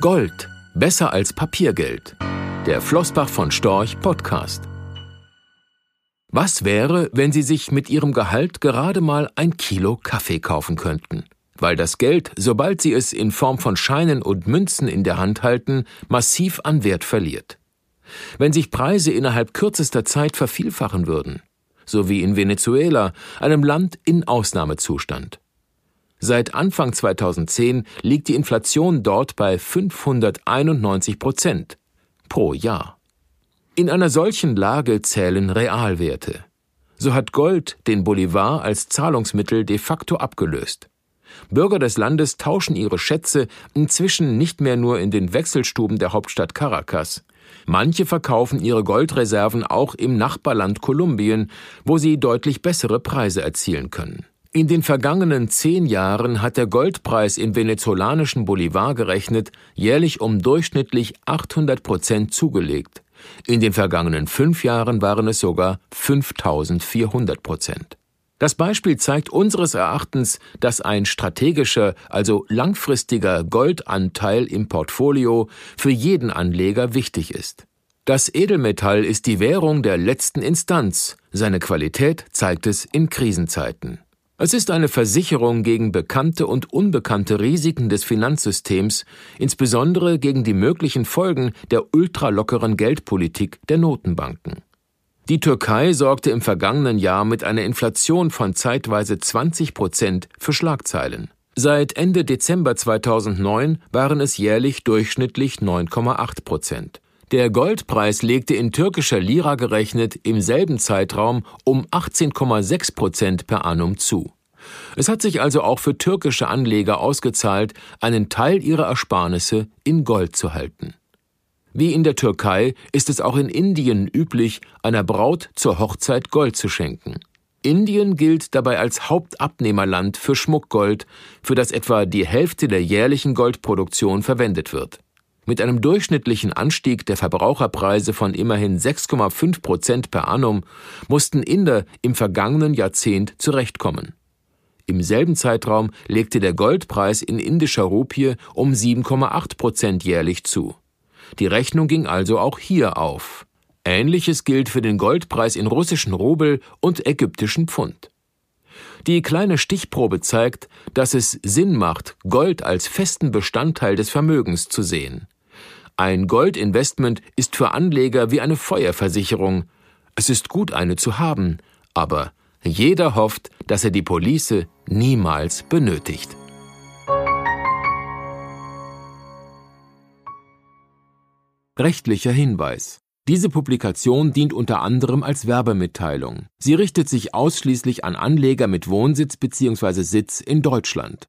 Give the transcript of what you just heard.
Gold, besser als Papiergeld. Der Flossbach von Storch Podcast. Was wäre, wenn Sie sich mit Ihrem Gehalt gerade mal ein Kilo Kaffee kaufen könnten? Weil das Geld, sobald Sie es in Form von Scheinen und Münzen in der Hand halten, massiv an Wert verliert. Wenn sich Preise innerhalb kürzester Zeit vervielfachen würden, so wie in Venezuela, einem Land in Ausnahmezustand. Seit Anfang 2010 liegt die Inflation dort bei 591 Prozent pro Jahr. In einer solchen Lage zählen Realwerte. So hat Gold den Bolivar als Zahlungsmittel de facto abgelöst. Bürger des Landes tauschen ihre Schätze inzwischen nicht mehr nur in den Wechselstuben der Hauptstadt Caracas. Manche verkaufen ihre Goldreserven auch im Nachbarland Kolumbien, wo sie deutlich bessere Preise erzielen können. In den vergangenen zehn Jahren hat der Goldpreis im venezolanischen Bolivar gerechnet jährlich um durchschnittlich 800 Prozent zugelegt. In den vergangenen fünf Jahren waren es sogar 5400 Prozent. Das Beispiel zeigt unseres Erachtens, dass ein strategischer, also langfristiger Goldanteil im Portfolio für jeden Anleger wichtig ist. Das Edelmetall ist die Währung der letzten Instanz, seine Qualität zeigt es in Krisenzeiten. Es ist eine Versicherung gegen bekannte und unbekannte Risiken des Finanzsystems, insbesondere gegen die möglichen Folgen der ultralockeren Geldpolitik der Notenbanken. Die Türkei sorgte im vergangenen Jahr mit einer Inflation von zeitweise 20 Prozent für Schlagzeilen. Seit Ende Dezember 2009 waren es jährlich durchschnittlich 9,8 Prozent. Der Goldpreis legte in türkischer Lira gerechnet im selben Zeitraum um 18,6 Prozent per annum zu. Es hat sich also auch für türkische Anleger ausgezahlt, einen Teil ihrer Ersparnisse in Gold zu halten. Wie in der Türkei ist es auch in Indien üblich, einer Braut zur Hochzeit Gold zu schenken. Indien gilt dabei als Hauptabnehmerland für Schmuckgold, für das etwa die Hälfte der jährlichen Goldproduktion verwendet wird. Mit einem durchschnittlichen Anstieg der Verbraucherpreise von immerhin 6,5 Prozent per annum mussten Inder im vergangenen Jahrzehnt zurechtkommen. Im selben Zeitraum legte der Goldpreis in indischer Rupie um 7,8 Prozent jährlich zu. Die Rechnung ging also auch hier auf. Ähnliches gilt für den Goldpreis in russischen Rubel und ägyptischen Pfund. Die kleine Stichprobe zeigt, dass es Sinn macht, Gold als festen Bestandteil des Vermögens zu sehen. Ein Goldinvestment ist für Anleger wie eine Feuerversicherung. Es ist gut, eine zu haben, aber jeder hofft, dass er die Police niemals benötigt. Rechtlicher Hinweis. Diese Publikation dient unter anderem als Werbemitteilung. Sie richtet sich ausschließlich an Anleger mit Wohnsitz bzw. Sitz in Deutschland.